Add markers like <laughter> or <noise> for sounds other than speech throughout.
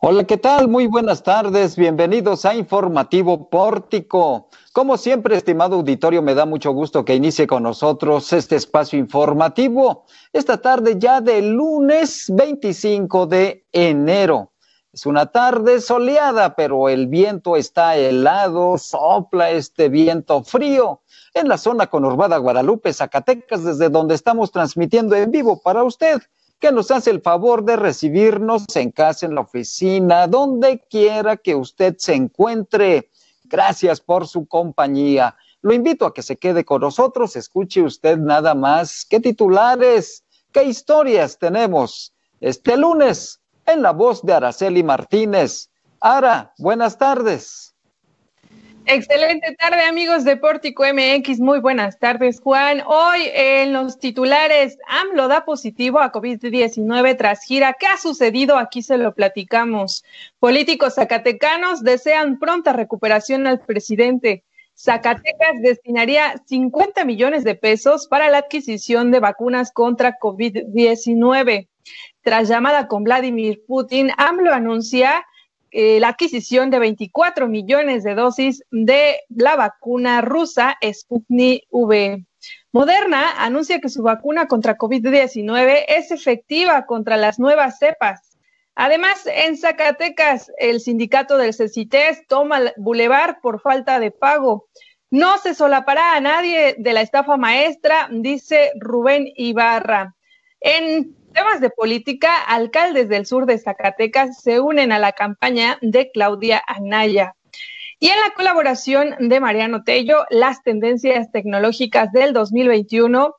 Hola, ¿qué tal? Muy buenas tardes. Bienvenidos a Informativo Pórtico. Como siempre, estimado auditorio, me da mucho gusto que inicie con nosotros este espacio informativo. Esta tarde ya de lunes 25 de enero. Es una tarde soleada, pero el viento está helado, sopla este viento frío en la zona conurbada Guadalupe, Zacatecas, desde donde estamos transmitiendo en vivo para usted que nos hace el favor de recibirnos en casa, en la oficina, donde quiera que usted se encuentre. Gracias por su compañía. Lo invito a que se quede con nosotros, escuche usted nada más qué titulares, qué historias tenemos este lunes en la voz de Araceli Martínez. Ara, buenas tardes. Excelente tarde, amigos de Pórtico MX. Muy buenas tardes, Juan. Hoy en los titulares, AMLO da positivo a COVID-19 tras gira. ¿Qué ha sucedido? Aquí se lo platicamos. Políticos zacatecanos desean pronta recuperación al presidente. Zacatecas destinaría 50 millones de pesos para la adquisición de vacunas contra COVID-19. Tras llamada con Vladimir Putin, AMLO anuncia eh, la adquisición de 24 millones de dosis de la vacuna rusa Sputnik V. Moderna anuncia que su vacuna contra COVID-19 es efectiva contra las nuevas cepas. Además, en Zacatecas, el sindicato del CECITES toma el bulevar por falta de pago. No se solapará a nadie de la estafa maestra, dice Rubén Ibarra. En temas de política, alcaldes del sur de Zacatecas se unen a la campaña de Claudia Anaya. Y en la colaboración de Mariano Tello, las tendencias tecnológicas del 2021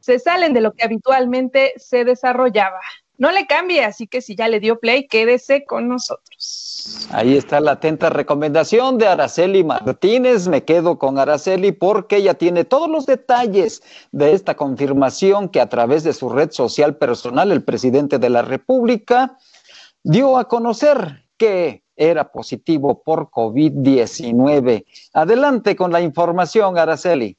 se salen de lo que habitualmente se desarrollaba. No le cambie, así que si ya le dio play, quédese con nosotros. Ahí está la atenta recomendación de Araceli Martínez. Me quedo con Araceli porque ella tiene todos los detalles de esta confirmación que a través de su red social personal el presidente de la República dio a conocer que era positivo por COVID-19. Adelante con la información, Araceli.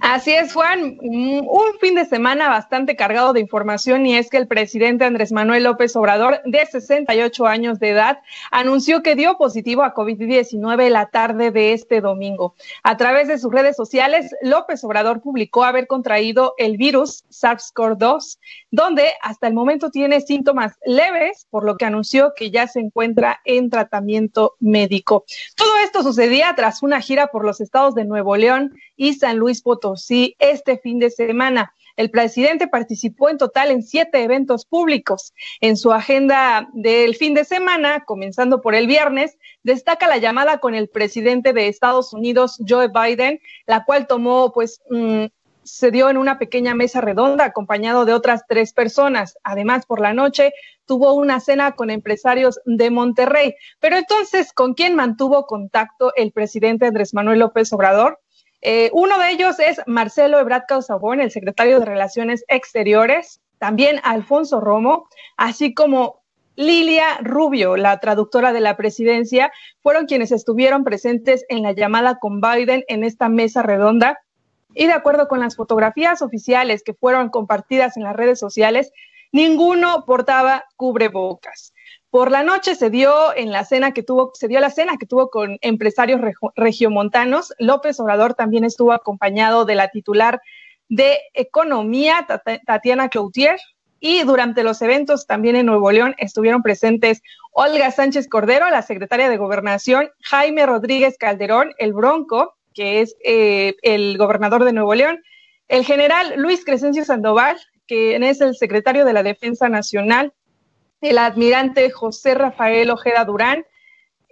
Así es, Juan. Un fin de semana bastante cargado de información y es que el presidente Andrés Manuel López Obrador, de 68 años de edad, anunció que dio positivo a COVID-19 la tarde de este domingo. A través de sus redes sociales, López Obrador publicó haber contraído el virus SARS-CoV-2, donde hasta el momento tiene síntomas leves, por lo que anunció que ya se encuentra en tratamiento médico. Todo esto sucedía tras una gira por los estados de Nuevo León y San Luis Potosí sí este fin de semana. El presidente participó en total en siete eventos públicos. En su agenda del fin de semana, comenzando por el viernes, destaca la llamada con el presidente de Estados Unidos, Joe Biden, la cual tomó, pues, mm, se dio en una pequeña mesa redonda acompañado de otras tres personas. Además, por la noche tuvo una cena con empresarios de Monterrey. Pero entonces, ¿con quién mantuvo contacto el presidente Andrés Manuel López Obrador? Eh, uno de ellos es Marcelo Ebrard Causabón, el secretario de Relaciones Exteriores, también Alfonso Romo, así como Lilia Rubio, la traductora de la presidencia, fueron quienes estuvieron presentes en la llamada con Biden en esta mesa redonda. Y de acuerdo con las fotografías oficiales que fueron compartidas en las redes sociales, ninguno portaba cubrebocas. Por la noche se dio en la cena que tuvo, se dio la cena que tuvo con empresarios regiomontanos. López Obrador también estuvo acompañado de la titular de Economía, Tatiana Cloutier, y durante los eventos también en Nuevo León estuvieron presentes Olga Sánchez Cordero, la secretaria de Gobernación, Jaime Rodríguez Calderón, el Bronco, que es eh, el gobernador de Nuevo León, el general Luis Crescencio Sandoval, que es el secretario de la Defensa Nacional, el admirante José Rafael Ojeda Durán,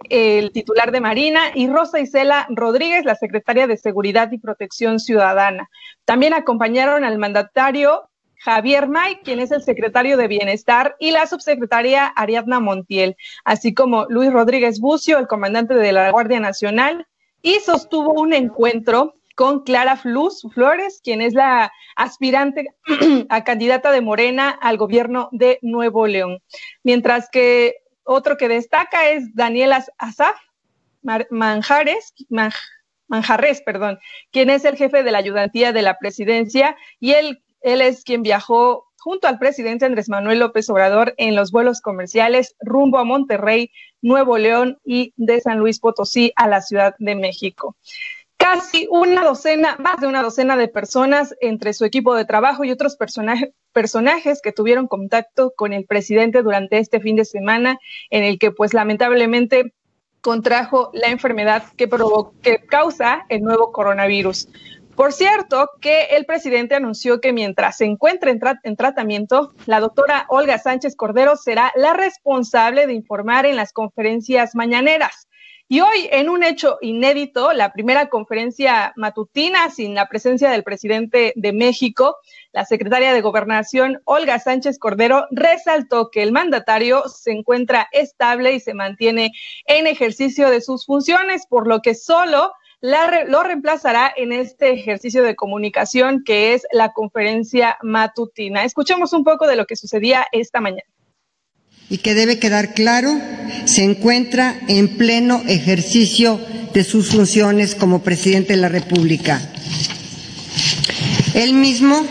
el titular de Marina, y Rosa Isela Rodríguez, la secretaria de Seguridad y Protección Ciudadana. También acompañaron al mandatario Javier May, quien es el secretario de Bienestar, y la subsecretaria Ariadna Montiel, así como Luis Rodríguez Bucio, el comandante de la Guardia Nacional, y sostuvo un encuentro con Clara Flus Flores, quien es la aspirante <clears throat> a candidata de Morena al gobierno de Nuevo León. Mientras que otro que destaca es Daniel Azaf Manjares, Manjarres, perdón, quien es el jefe de la ayudantía de la presidencia y él, él es quien viajó junto al presidente Andrés Manuel López Obrador en los vuelos comerciales rumbo a Monterrey, Nuevo León y de San Luis Potosí a la Ciudad de México. Casi una docena, más de una docena de personas entre su equipo de trabajo y otros personajes que tuvieron contacto con el presidente durante este fin de semana, en el que pues lamentablemente contrajo la enfermedad que, que causa el nuevo coronavirus. Por cierto, que el presidente anunció que mientras se encuentre en, tratamiento, la doctora Olga Sánchez Cordero será la responsable de informar en las conferencias mañaneras. Y hoy, en un hecho inédito, la primera conferencia matutina sin la presencia del presidente de México, la secretaria de Gobernación, Olga Sánchez Cordero, resaltó que el mandatario se encuentra estable y se mantiene en ejercicio de sus funciones, por lo que solo lo reemplazará en este ejercicio de comunicación que es la conferencia matutina. Escuchemos un poco de lo que sucedía esta mañana. Y que debe quedar claro, se encuentra en pleno ejercicio de sus funciones como presidente de la República. Él mismo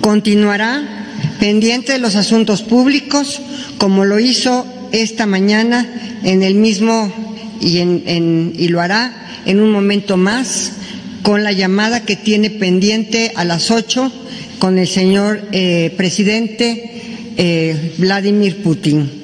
continuará pendiente de los asuntos públicos, como lo hizo esta mañana en el mismo y, y lo hará en un momento más con la llamada que tiene pendiente a las ocho con el señor eh, presidente eh, Vladimir Putin.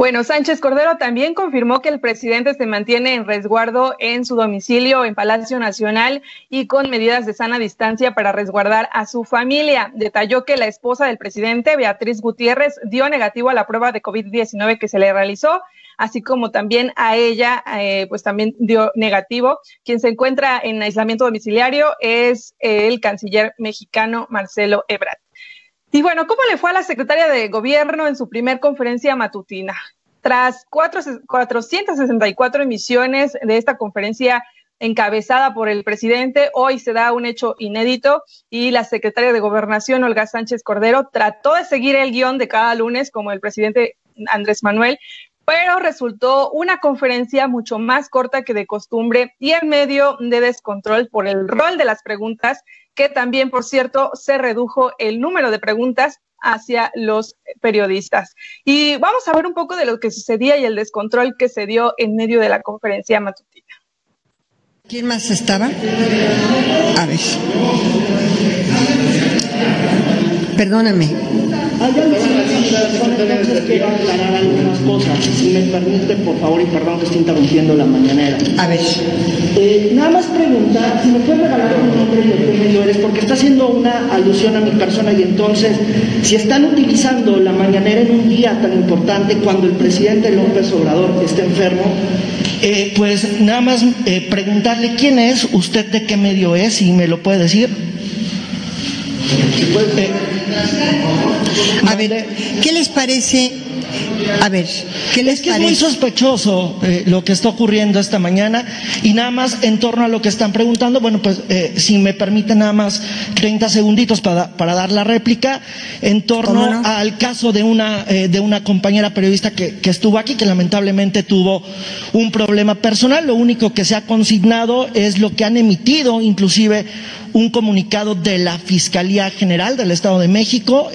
Bueno, Sánchez Cordero también confirmó que el presidente se mantiene en resguardo en su domicilio en Palacio Nacional y con medidas de sana distancia para resguardar a su familia. Detalló que la esposa del presidente, Beatriz Gutiérrez, dio negativo a la prueba de COVID-19 que se le realizó así como también a ella, eh, pues también dio negativo. Quien se encuentra en aislamiento domiciliario es el canciller mexicano Marcelo Ebrard. Y bueno, ¿cómo le fue a la secretaria de Gobierno en su primer conferencia matutina? Tras 464 emisiones de esta conferencia encabezada por el presidente, hoy se da un hecho inédito y la secretaria de Gobernación, Olga Sánchez Cordero, trató de seguir el guion de cada lunes como el presidente Andrés Manuel, pero resultó una conferencia mucho más corta que de costumbre y en medio de descontrol por el rol de las preguntas, que también, por cierto, se redujo el número de preguntas hacia los periodistas. Y vamos a ver un poco de lo que sucedía y el descontrol que se dio en medio de la conferencia matutina. ¿Quién más estaba? A ver. Perdóname. Entonces quiero aclarar algunas cosas, si me permite, por favor, y perdón que esté interrumpiendo la mañanera. A ver. Eh, nada más preguntar, si me puede regalar un nombre de qué medio eres, porque está haciendo una alusión a mi persona y entonces, si están utilizando la mañanera en un día tan importante cuando el presidente López Obrador está enfermo, eh, pues nada más eh, preguntarle quién es, usted de qué medio es, si me lo puede decir. Eh, a ver, ¿qué les parece? A ver, ¿qué les es que es muy sospechoso eh, lo que está ocurriendo esta mañana y nada más en torno a lo que están preguntando, bueno, pues eh, si me permite nada más 30 segunditos para, para dar la réplica en torno al caso de una, de una compañera periodista que, que estuvo aquí, que lamentablemente tuvo un problema personal. Lo único que se ha consignado es lo que han emitido, inclusive un comunicado de la Fiscalía General del Estado de México.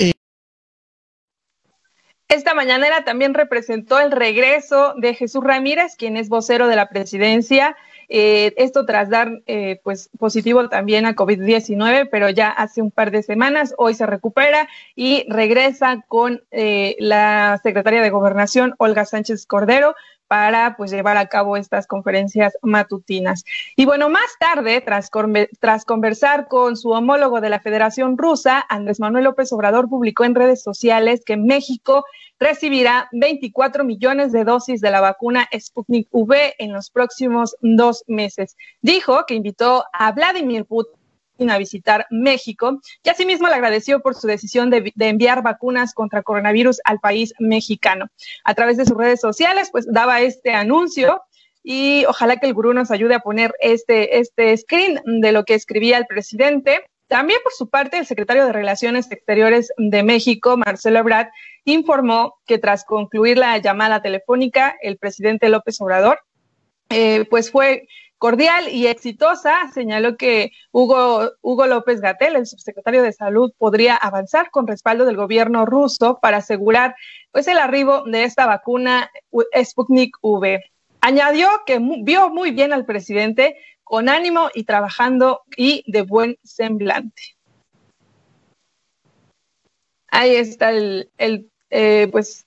Eh, esta mañanera también representó el regreso de Jesús Ramírez, quien es vocero de la presidencia. Eh, esto tras dar eh, pues positivo también a COVID-19, pero ya hace un par de semanas, hoy se recupera y regresa con la secretaria de Gobernación, Olga Sánchez Cordero, para pues llevar a cabo estas conferencias matutinas. Y bueno, más tarde, tras, tras conversar con su homólogo de la Federación Rusa, Andrés Manuel López Obrador publicó en redes sociales que México recibirá 24 millones de dosis de la vacuna Sputnik V en los próximos dos meses. Dijo que invitó a Vladimir Putin a visitar México y asimismo le agradeció por su decisión de, enviar vacunas contra coronavirus al país mexicano. A través de sus redes sociales, pues daba este anuncio y ojalá que el gurú nos ayude a poner este, este screen de lo que escribía el presidente. También por su parte, el secretario de Relaciones Exteriores de México, Marcelo Ebrard, informó que tras concluir la llamada telefónica, el presidente López Obrador, eh, pues fue cordial y exitosa. Señaló que Hugo, Hugo López Gatel, el subsecretario de Salud, podría avanzar con respaldo del gobierno ruso para asegurar pues, el arribo de esta vacuna Sputnik V. Añadió que vio muy bien al presidente con ánimo y trabajando y de buen semblante. Ahí está el, eh, pues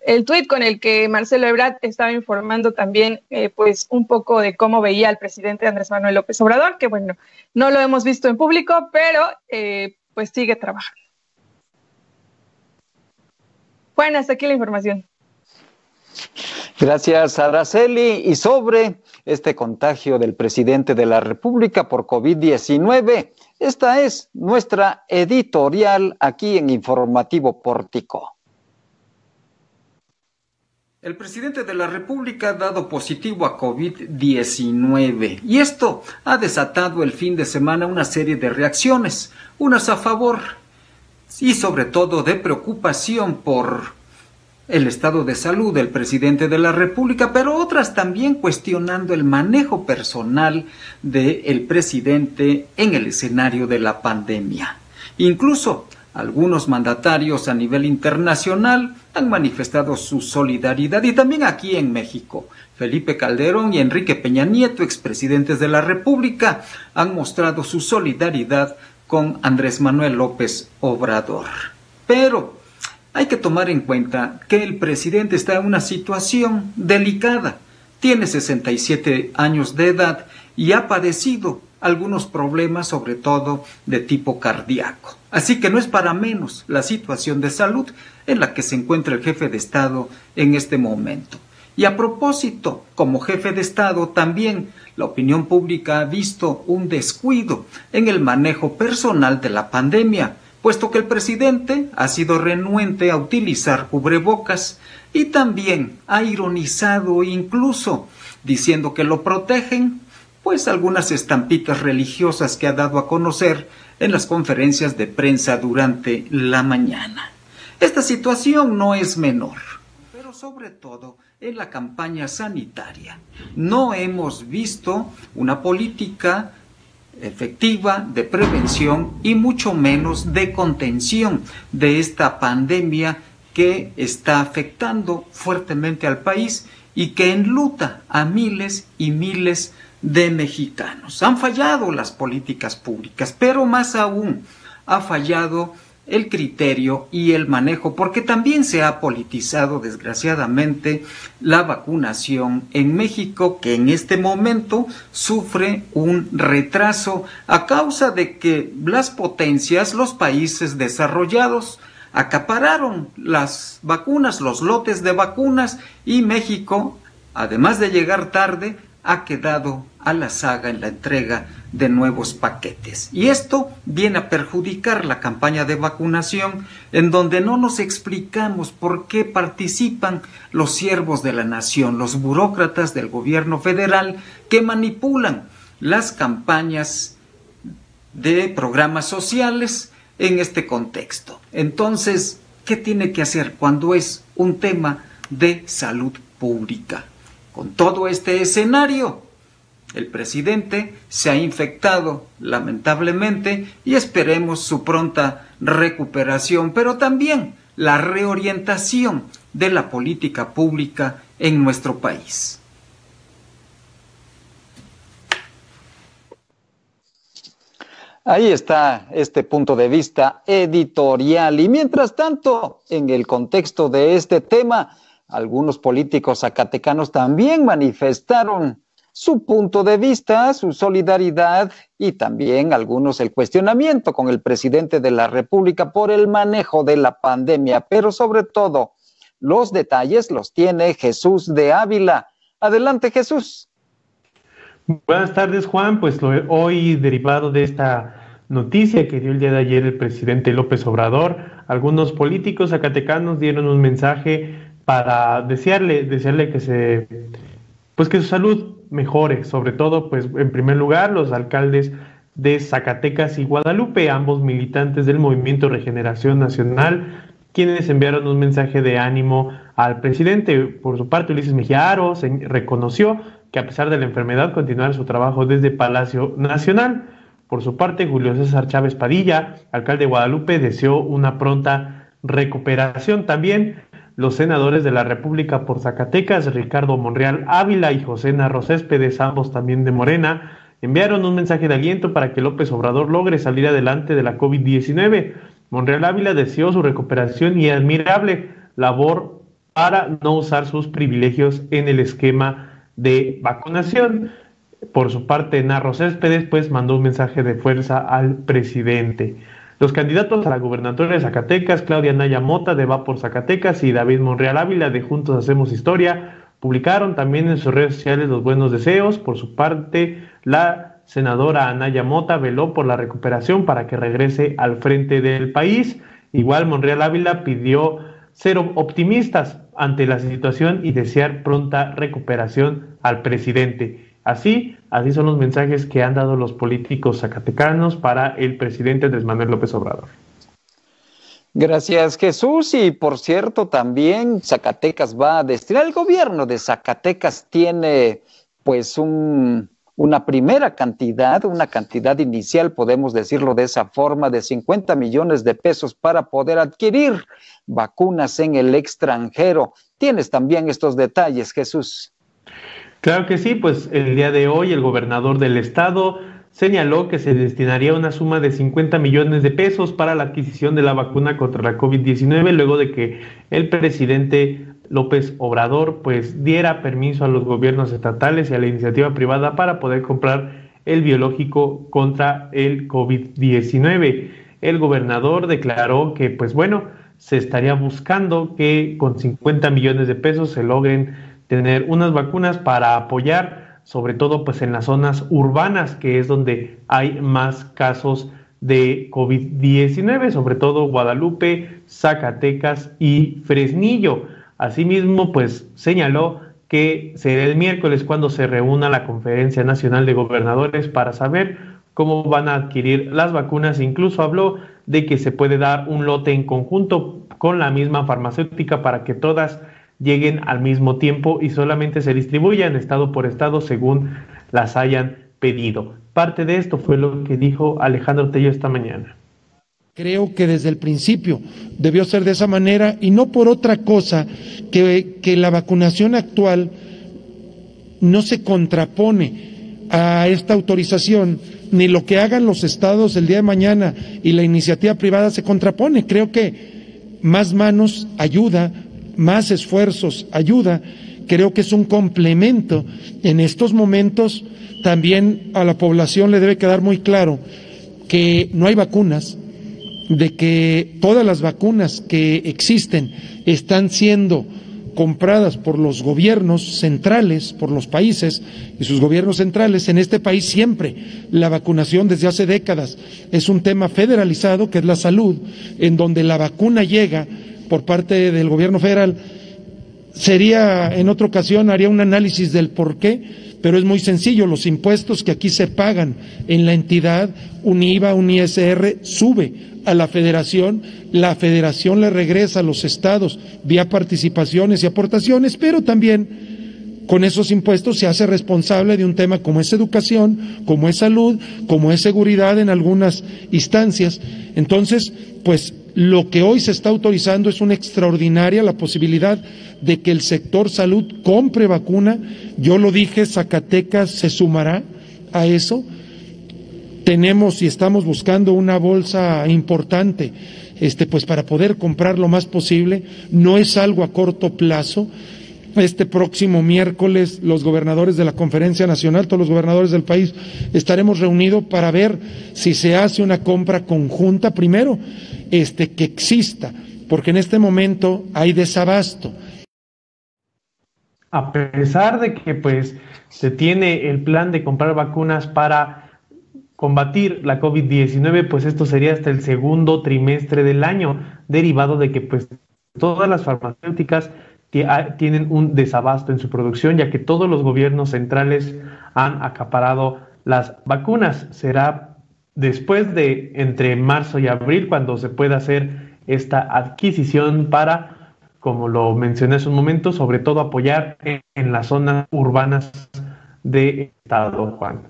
el tuit con el que Marcelo Ebrard estaba informando también, eh, pues, un poco de cómo veía al presidente Andrés Manuel López Obrador, que bueno, no lo hemos visto en público, pero eh, pues sigue trabajando. Bueno, hasta aquí la información. Gracias, Araceli. Y sobre este contagio del presidente de la República por COVID-19, esta es nuestra editorial aquí en Informativo Pórtico. El presidente de la República ha dado positivo a COVID-19 y esto ha desatado el fin de semana una serie de reacciones, unas a favor y sobre todo de preocupación por el estado de salud del presidente de la República, pero otras también cuestionando el manejo personal del presidente en el escenario de la pandemia. Incluso algunos mandatarios a nivel internacional han manifestado su solidaridad y también aquí en México. Felipe Calderón y Enrique Peña Nieto, expresidentes de la República, han mostrado su solidaridad con Andrés Manuel López Obrador. Pero hay que tomar en cuenta que el presidente está en una situación delicada. Tiene 67 años de edad y ha padecido algunos problemas, sobre todo de tipo cardíaco. Así que no es para menos la situación de salud en la que se encuentra el jefe de Estado en este momento. Y a propósito, como jefe de Estado, también la opinión pública ha visto un descuido en el manejo personal de la pandemia, puesto que el presidente ha sido renuente a utilizar cubrebocas y también ha ironizado incluso diciendo que lo protegen pues algunas estampitas religiosas que ha dado a conocer en las conferencias de prensa durante la mañana. Esta situación no es menor, pero sobre todo en la campaña sanitaria. No hemos visto una política efectiva de prevención y mucho menos de contención de esta pandemia que está afectando fuertemente al país y que enluta a miles y miles de de mexicanos. Han fallado las políticas públicas, pero más aún ha fallado el criterio y el manejo, porque también se ha politizado desgraciadamente la vacunación en México, que en este momento sufre un retraso a causa de que las potencias, los países desarrollados, acapararon las vacunas, los lotes de vacunas, y México, además de llegar tarde, ha quedado a la saga en la entrega de nuevos paquetes. Y esto viene a perjudicar la campaña de vacunación en donde no nos explicamos por qué participan los siervos de la nación, los burócratas del gobierno federal que manipulan las campañas de programas sociales en este contexto. Entonces, ¿qué tiene que hacer cuando es un tema de salud pública? Con todo este escenario, el presidente se ha infectado, lamentablemente, y esperemos su pronta recuperación, pero también la reorientación de la política pública en nuestro país. Ahí está este punto de vista editorial. Y mientras tanto, en el contexto de este tema, algunos políticos zacatecanos también manifestaron su punto de vista, su solidaridad y también algunos el cuestionamiento con el presidente de la República por el manejo de la pandemia, pero sobre todo los detalles los tiene Jesús de Ávila. Adelante Jesús. Buenas tardes Juan, pues hoy derivado de esta noticia que dio el día de ayer el presidente López Obrador, algunos políticos zacatecanos dieron un mensaje para desearle, desearle que se pues que su salud mejore, sobre todo, pues en primer lugar, los alcaldes de Zacatecas y Guadalupe, ambos militantes del Movimiento Regeneración Nacional, quienes enviaron un mensaje de ánimo al presidente. Por su parte, Ulises Mejía Aro reconoció que a pesar de la enfermedad continuará su trabajo desde Palacio Nacional. Por su parte, Julio César Chávez Padilla, alcalde de Guadalupe, deseó una pronta recuperación. También los senadores de la República por Zacatecas, Ricardo Monreal Ávila y José Narro Céspedes, ambos también de Morena, enviaron un mensaje de aliento para que López Obrador logre salir adelante de la COVID-19. Monreal Ávila deseó su recuperación y admirable labor para no usar sus privilegios en el esquema de vacunación. Por su parte, Narro Céspedes pues mandó un mensaje de fuerza al presidente. Los candidatos a la gubernatura de Zacatecas, Claudia Naya Mota de Va por Zacatecas y David Monreal Ávila de Juntos Hacemos Historia, publicaron también en sus redes sociales los buenos deseos. Por su parte, la senadora Anaya Mota veló por la recuperación para que regrese al frente del país. Igual Monreal Ávila pidió ser optimistas ante la situación y desear pronta recuperación al presidente. Así, así son los mensajes que han dado los políticos zacatecanos para el presidente Andrés López Obrador. Gracias Jesús y por cierto también Zacatecas va a destinar, el gobierno de Zacatecas tiene pues un, una primera cantidad, una cantidad inicial, podemos decirlo de esa forma, de 50 millones de pesos para poder adquirir vacunas en el extranjero. Tienes también estos detalles, Jesús. Claro que sí, pues el día de hoy el gobernador del estado señaló que se destinaría una suma de 50 millones de pesos para la adquisición de la vacuna contra la COVID-19 luego de que el presidente López Obrador pues diera permiso a los gobiernos estatales y a la iniciativa privada para poder comprar el biológico contra el COVID-19. El gobernador declaró que pues bueno, se estaría buscando que con 50 millones de pesos se logren tener unas vacunas para apoyar sobre todo pues en las zonas urbanas que es donde hay más casos de COVID-19, sobre todo Guadalupe, Zacatecas y Fresnillo. Asimismo, pues señaló que será el miércoles cuando se reúna la Conferencia Nacional de Gobernadores para saber cómo van a adquirir las vacunas. Incluso habló de que se puede dar un lote en conjunto con la misma farmacéutica para que todas lleguen al mismo tiempo y solamente se distribuyan estado por estado según las hayan pedido. Parte de esto fue lo que dijo Alejandro Tello esta mañana. Creo que desde el principio debió ser de esa manera y no por otra cosa que, que la vacunación actual no se contrapone a esta autorización, ni lo que hagan los estados el día de mañana y la iniciativa privada se contrapone. Creo que más manos ayuda, más esfuerzos ayuda. Creo que es un complemento. En estos momentos también a la población le debe quedar muy claro que no hay vacunas, de que todas las vacunas que existen están siendo compradas por los gobiernos centrales, por los países y sus gobiernos centrales. En este país siempre la vacunación desde hace décadas es un tema federalizado, que es la salud, en donde la vacuna llega por parte del gobierno federal. Sería, en otra ocasión, haría un análisis del por qué, pero es muy sencillo. Los impuestos que aquí se pagan en la entidad, un IVA, un ISR, sube a la federación, la federación le regresa a los estados vía participaciones y aportaciones, pero también con esos impuestos se hace responsable de un tema como es educación, como es salud, como es seguridad en algunas instancias. Entonces, pues lo que hoy se está autorizando es una extraordinaria la posibilidad de que el sector salud compre vacuna. Yo lo dije, Zacatecas se sumará a eso tenemos y estamos buscando una bolsa importante, este, pues para poder comprar lo más posible. No es algo a corto plazo. Este próximo miércoles los gobernadores de la Conferencia Nacional, todos los gobernadores del país, estaremos reunidos para ver si se hace una compra conjunta. Primero, este, que exista, porque en este momento hay desabasto. A pesar de que pues se tiene el plan de comprar vacunas para combatir la COVID-19, pues esto sería hasta el segundo trimestre del año, derivado de que pues todas las farmacéuticas tienen un desabasto en su producción, ya que todos los gobiernos centrales han acaparado las vacunas. Será después de entre marzo y abril cuando se pueda hacer esta adquisición para, como lo mencioné hace un momento, sobre todo apoyar en, en las zonas urbanas de Estado, Juan.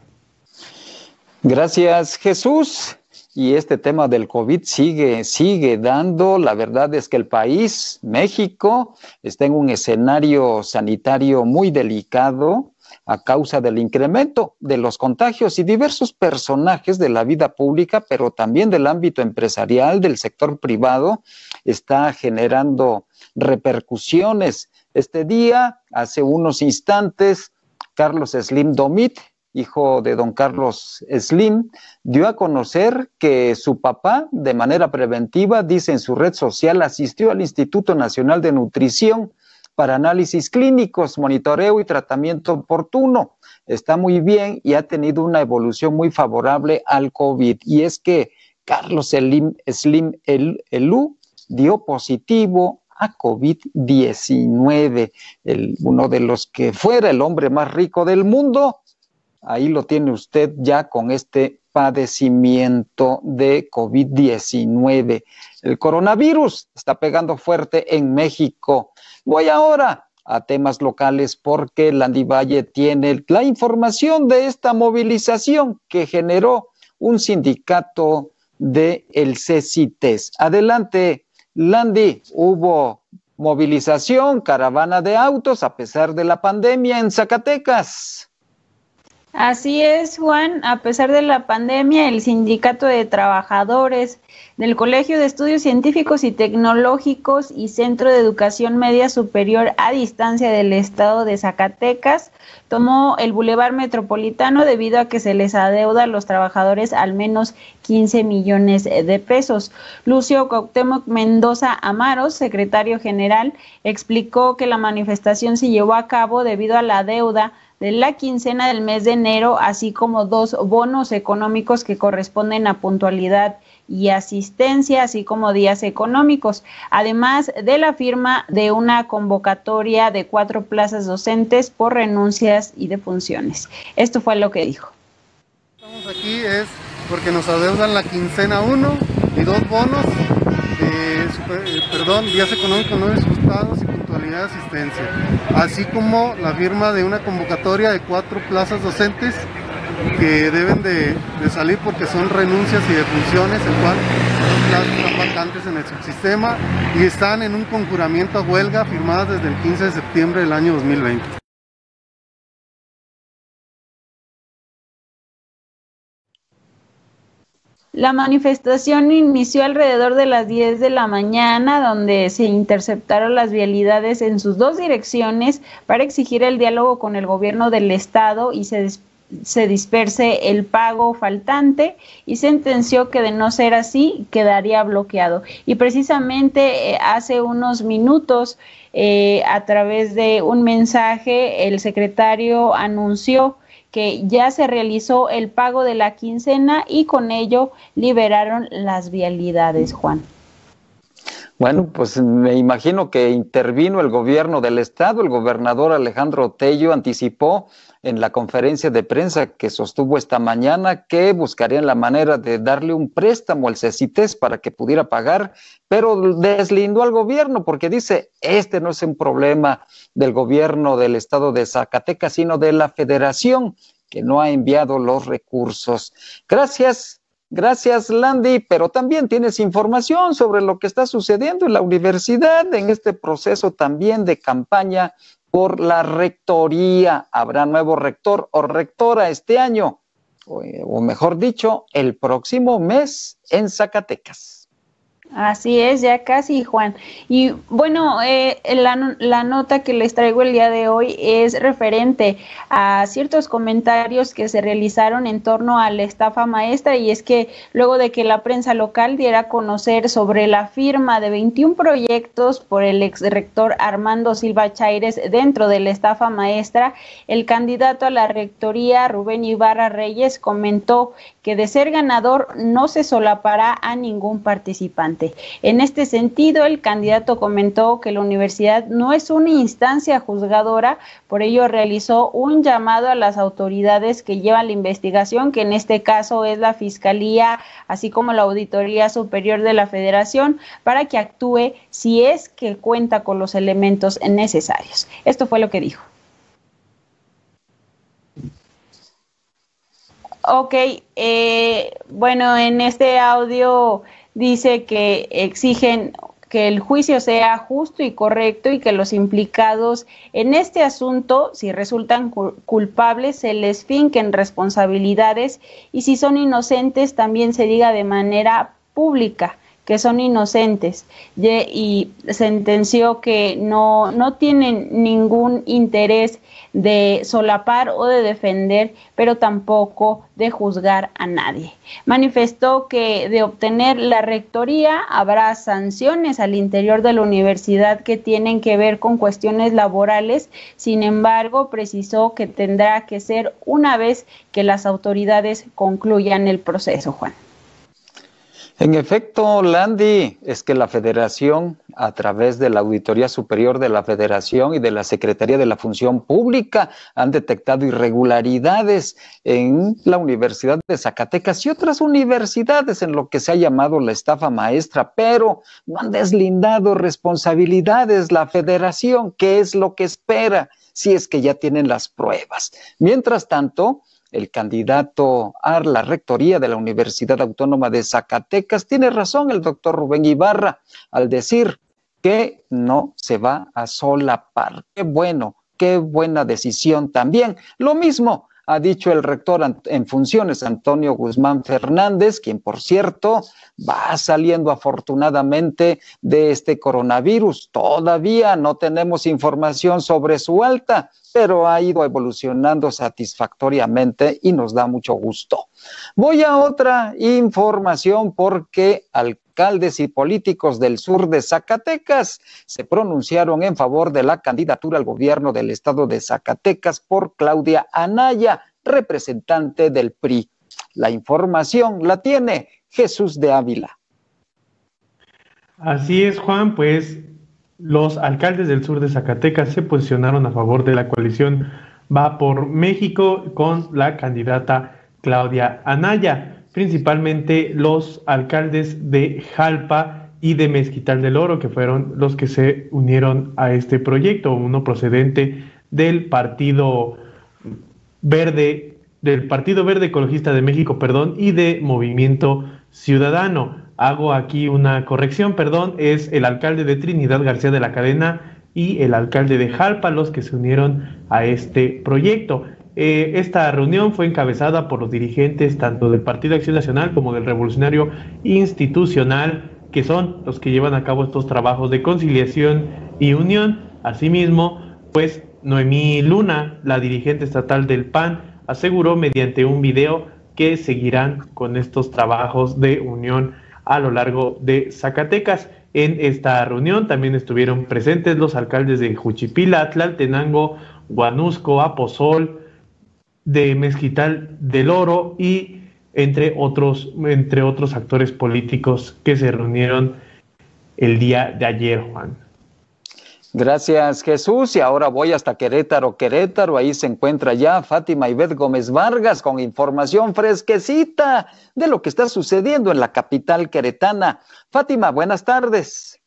Gracias, Jesús. Y este tema del COVID sigue, sigue dando. La verdad es que el país, México, está en un escenario sanitario muy delicado a causa del incremento de los contagios y diversos personajes de la vida pública, pero también del ámbito empresarial, del sector privado, está generando repercusiones. Este día, hace unos instantes, Carlos Slim Domit, hijo de don Carlos Slim, dio a conocer que su papá, de manera preventiva, dice en su red social, asistió al Instituto Nacional de Nutrición para análisis clínicos, monitoreo y tratamiento oportuno. Está muy bien y ha tenido una evolución muy favorable al COVID. Y es que Carlos Slim, Slim Elú dio positivo a COVID-19, uno de los que fuera el hombre más rico del mundo. Ahí lo tiene usted ya con este padecimiento de COVID-19. El coronavirus está pegando fuerte en México. Voy ahora a temas locales porque Landy Valle tiene la información de esta movilización que generó un sindicato de el CECITES. Adelante, Landy, hubo movilización, caravana de autos a pesar de la pandemia en Zacatecas. Así es, Juan. A pesar de la pandemia, el Sindicato de Trabajadores del Colegio de Estudios Científicos y Tecnológicos y Centro de Educación Media Superior a Distancia del Estado de Zacatecas tomó el Boulevard Metropolitano debido a que se les adeuda a los trabajadores al menos 15 millones de pesos. Lucio Cuauhtémoc Mendoza Amaros, secretario general, explicó que la manifestación se llevó a cabo debido a la deuda de la quincena del mes de enero, así como dos bonos económicos que corresponden a puntualidad y asistencia, así como días económicos, además de la firma de una convocatoria de cuatro plazas docentes por renuncias y defunciones. Esto fue lo que dijo. Estamos aquí es porque nos adeudan la quincena 1 y dos bonos, eh, perdón, días económicos no disfrutados y puntualidad de asistencia, así como la firma de una convocatoria de cuatro plazas docentes que deben de, salir porque son renuncias y defunciones, el cual plazas están vacantes en el subsistema y están en un conjuramiento a huelga firmadas desde el 15 de septiembre del año 2020. La manifestación inició alrededor de las 10 de la mañana, donde se interceptaron las vialidades en sus dos direcciones para exigir el diálogo con el gobierno del estado y se, se disperse el pago faltante y sentenció que de no ser así quedaría bloqueado. Y precisamente eh, hace unos minutos, eh, a través de un mensaje, el secretario anunció que ya se realizó el pago de la quincena y con ello liberaron las vialidades, Juan. Bueno, pues me imagino que intervino el gobierno del estado, el gobernador Alejandro Tello anticipó en la conferencia de prensa que sostuvo esta mañana que buscarían la manera de darle un préstamo al CECITES para que pudiera pagar, pero deslindó al gobierno porque dice, este no es un problema del gobierno del estado de Zacatecas, sino de la federación que no ha enviado los recursos. Gracias. Gracias, Landy, pero también tienes información sobre lo que está sucediendo en la universidad en este proceso también de campaña por la rectoría. Habrá nuevo rector o rectora este año, o, mejor dicho, el próximo mes en Zacatecas. Así es, ya casi, Juan. Y bueno, eh, la, nota que les traigo el día de hoy es referente a ciertos comentarios que se realizaron en torno a la estafa maestra y es que luego de que la prensa local diera a conocer sobre la firma de 21 proyectos por el ex rector Armando Silva Chaires dentro de la estafa maestra, el candidato a la rectoría Rubén Ibarra Reyes comentó que de ser ganador no se solapará a ningún participante. En este sentido, el candidato comentó que la universidad no es una instancia juzgadora, por ello realizó un llamado a las autoridades que llevan la investigación, que en este caso es la Fiscalía, así como la Auditoría Superior de la Federación, para que actúe si es que cuenta con los elementos necesarios. Esto fue lo que dijo. Ok, eh, bueno, en este audio dice que exigen que el juicio sea justo y correcto y que los implicados en este asunto, si resultan culpables, se les finquen responsabilidades y si son inocentes, también se diga de manera pública que son inocentes. Y sentenció que no, no tienen ningún interés de solapar o de defender, pero tampoco de juzgar a nadie. Manifestó que de obtener la rectoría habrá sanciones al interior de la universidad que tienen que ver con cuestiones laborales, sin embargo, precisó que tendrá que ser una vez que las autoridades concluyan el proceso, Juan. En efecto, Landy, es que la Federación, a través de la Auditoría Superior de la Federación y de la Secretaría de la Función Pública, han detectado irregularidades en la Universidad de Zacatecas y otras universidades en lo que se ha llamado la estafa maestra, pero no han deslindado responsabilidades la Federación, ¿qué es lo que espera si es que ya tienen las pruebas? Mientras tanto, el candidato a la rectoría de la Universidad Autónoma de Zacatecas. Tiene razón el doctor Rubén Ibarra al decir que no se va a solapar. Qué bueno, qué buena decisión también. Lo mismo ha dicho el rector en funciones, Antonio Guzmán Fernández, quien por cierto va saliendo afortunadamente de este coronavirus. Todavía no tenemos información sobre su alta, pero ha ido evolucionando satisfactoriamente y nos da mucho gusto. Voy a otra información porque alcaldes y políticos del sur de Zacatecas se pronunciaron en favor de la candidatura al gobierno del estado de Zacatecas por Claudia Anaya, representante del PRI. La información la tiene Jesús de Ávila. Así es, Juan, pues los alcaldes del sur de Zacatecas se posicionaron a favor de la coalición Va por México con la candidata Claudia Anaya, principalmente los alcaldes de Jalpa y de Mezquital del Oro, que fueron los que se unieron a este proyecto, uno procedente del Partido Verde, del Partido Verde Ecologista de México, perdón, y de Movimiento Ciudadano hago aquí una corrección, perdón, es el alcalde de Trinidad García de la Cadena y el alcalde de Jalpa los que se unieron a este proyecto. Eh, esta reunión fue encabezada por los dirigentes tanto del Partido Acción Nacional como del Revolucionario Institucional, que son los que llevan a cabo estos trabajos de conciliación y unión. Asimismo, pues Noemí Luna, la dirigente estatal del PAN, aseguró mediante un video que seguirán con estos trabajos de unión a lo largo de Zacatecas. En esta reunión también estuvieron presentes los alcaldes de Juchipila, Tlaltenango, Guanusco, Aposol, de Mezquital del Oro y entre otros, entre otros actores políticos que se reunieron el día de ayer, Juan. Gracias Jesús y ahora voy hasta Querétaro, Querétaro, ahí se encuentra ya Fátima Ibet Gómez Vargas con información fresquecita de lo que está sucediendo en la capital queretana. Fátima, buenas tardes.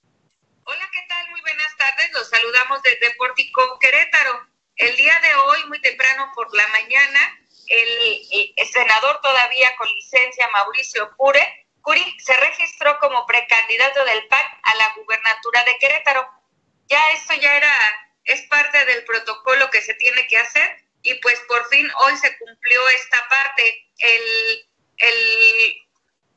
Hola, ¿qué tal? Muy buenas tardes, los saludamos desde Pórtico Querétaro. El día de hoy, muy temprano por la mañana, el, senador todavía con licencia, Mauricio Cure, Curi, se registró como precandidato del PAN a la gubernatura de Querétaro ya esto ya era, es parte del protocolo que se tiene que hacer y pues por fin hoy se cumplió esta parte. El,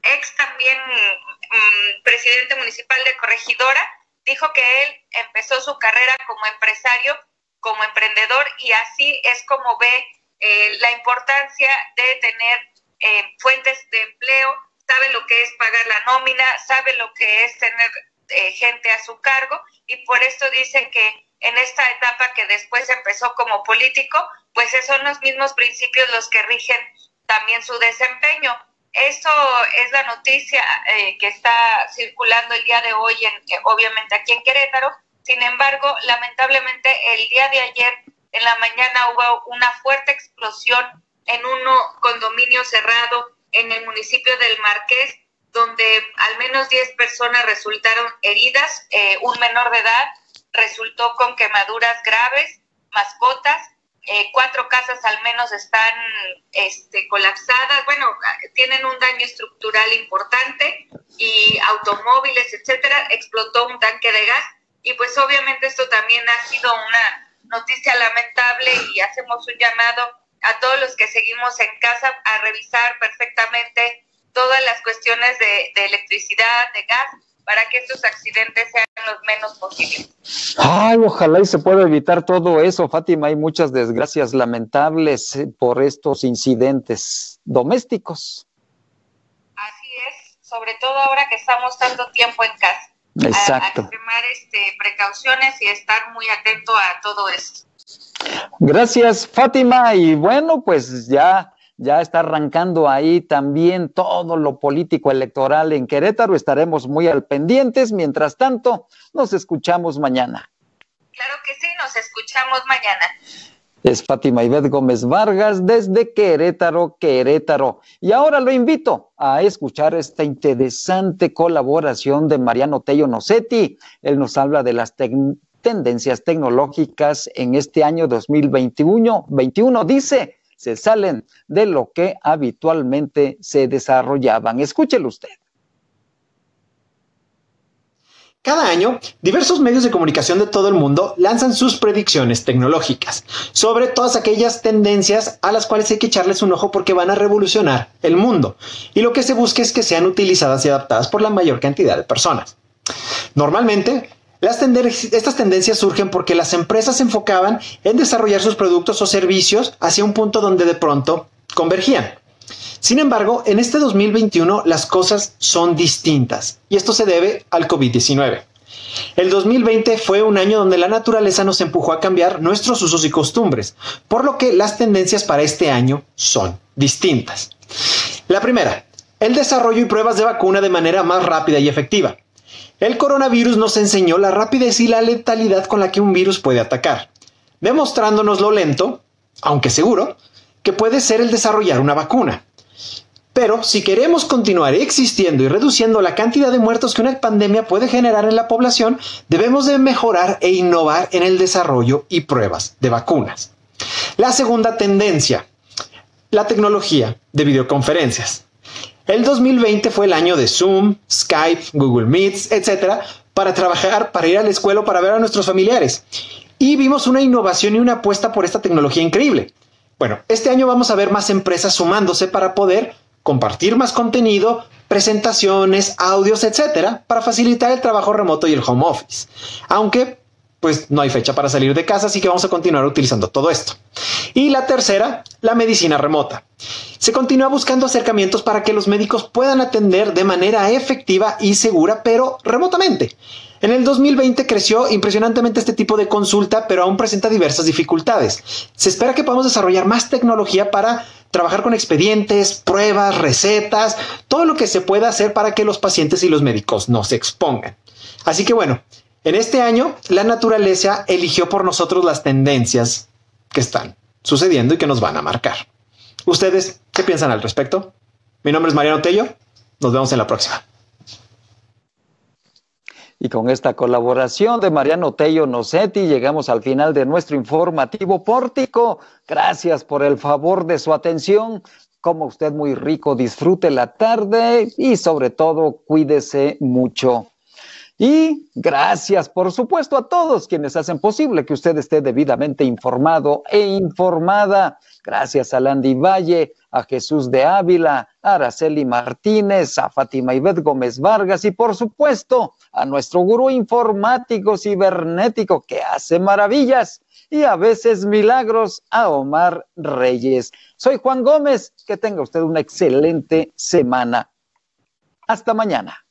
ex también mm, presidente municipal de Corregidora dijo que él empezó su carrera como empresario, como emprendedor y así es como ve eh, la importancia de tener eh, fuentes de empleo, sabe lo que es pagar la nómina, sabe lo que es tener eh, gente a su cargo y por esto dice que en esta etapa que después empezó como político, pues son los mismos principios los que rigen también su desempeño. Esto es la noticia eh, que está circulando el día de hoy, en, eh, obviamente aquí en Querétaro. Sin embargo, lamentablemente el día de ayer en la mañana hubo una fuerte explosión en un condominio cerrado en el municipio del Marqués, donde al menos 10 personas resultaron heridas, eh, un menor de edad resultó con quemaduras graves, mascotas, eh, cuatro casas al menos están este, colapsadas, bueno, tienen un daño estructural importante y automóviles, etcétera, explotó un tanque de gas y pues obviamente esto también ha sido una noticia lamentable y hacemos un llamado a todos los que seguimos en casa a revisar perfectamente todas las cuestiones de, de electricidad, de gas, para que estos accidentes sean los menos posibles. Ay, ojalá y se pueda evitar todo eso, Fátima. Hay muchas desgracias lamentables por estos incidentes domésticos. Así es, sobre todo ahora que estamos tanto tiempo en casa. Exacto. A, tomar este, precauciones y estar muy atento a todo esto. Gracias, Fátima. Y bueno, pues ya ya está arrancando ahí también todo lo político electoral en Querétaro. Estaremos muy al pendientes. Mientras tanto, nos escuchamos mañana. Claro que sí, nos escuchamos mañana. Es Fátima Ivette Gómez Vargas desde Querétaro, Querétaro. Y ahora lo invito a escuchar esta interesante colaboración de Mariano Tello Nocetti. Él nos habla de las tendencias tecnológicas en este año 2021. 21, dice, se salen de lo que habitualmente se desarrollaban. Escúchelo usted. Cada año, diversos medios de comunicación de todo el mundo lanzan sus predicciones tecnológicas sobre todas aquellas tendencias a las cuales hay que echarles un ojo porque van a revolucionar el mundo. Y lo que se busca es que sean utilizadas y adaptadas por la mayor cantidad de personas. Normalmente, estas tendencias surgen porque las empresas se enfocaban en desarrollar sus productos o servicios hacia un punto donde de pronto convergían. Sin embargo, en este 2021 las cosas son distintas y esto se debe al COVID-19. El 2020 fue un año donde la naturaleza nos empujó a cambiar nuestros usos y costumbres, por lo que las tendencias para este año son distintas. La primera, el desarrollo y pruebas de vacuna de manera más rápida y efectiva. El coronavirus nos enseñó la rapidez y la letalidad con la que un virus puede atacar, demostrándonos lo lento, aunque seguro, que puede ser el desarrollar una vacuna. Pero si queremos continuar existiendo y reduciendo la cantidad de muertos que una pandemia puede generar en la población, debemos de mejorar e innovar en el desarrollo y pruebas de vacunas. La segunda tendencia, la tecnología de videoconferencias. El 2020 fue el año de Zoom, Skype, Google Meets, etcétera, para trabajar, para ir a la escuela, para ver a nuestros familiares. Y vimos una innovación y una apuesta por esta tecnología increíble. Bueno, este año vamos a ver más empresas sumándose para poder compartir más contenido, presentaciones, audios, etcétera, para facilitar el trabajo remoto y el home office. Aunque pues no hay fecha para salir de casa, así que vamos a continuar utilizando todo esto. Y la tercera, la medicina remota. Se continúa buscando acercamientos para que los médicos puedan atender de manera efectiva y segura, pero remotamente. En el 2020 creció impresionantemente este tipo de consulta, pero aún presenta diversas dificultades. Se espera que podamos desarrollar más tecnología para trabajar con expedientes, pruebas, recetas, todo lo que se pueda hacer para que los pacientes y los médicos no se expongan. Así que bueno, en este año, la naturaleza eligió por nosotros las tendencias que están sucediendo y que nos van a marcar. ¿Ustedes qué piensan al respecto? Mi nombre es Mariano Tello. Nos vemos en la próxima. Y con esta colaboración de Mariano Tello Nocetti llegamos al final de nuestro informativo pórtico. Gracias por el favor de su atención. Como usted muy rico, disfrute la tarde y sobre todo cuídese mucho. Y gracias, por supuesto, a todos quienes hacen posible que usted esté debidamente informado e informada. Gracias a Landy Valle, a Jesús de Ávila, a Araceli Martínez, a Fátima Ibet Gómez Vargas y, por supuesto, a nuestro gurú informático cibernético que hace maravillas y a veces milagros, a Omar Reyes. Soy Juan Gómez. Que tenga usted una excelente semana. Hasta mañana.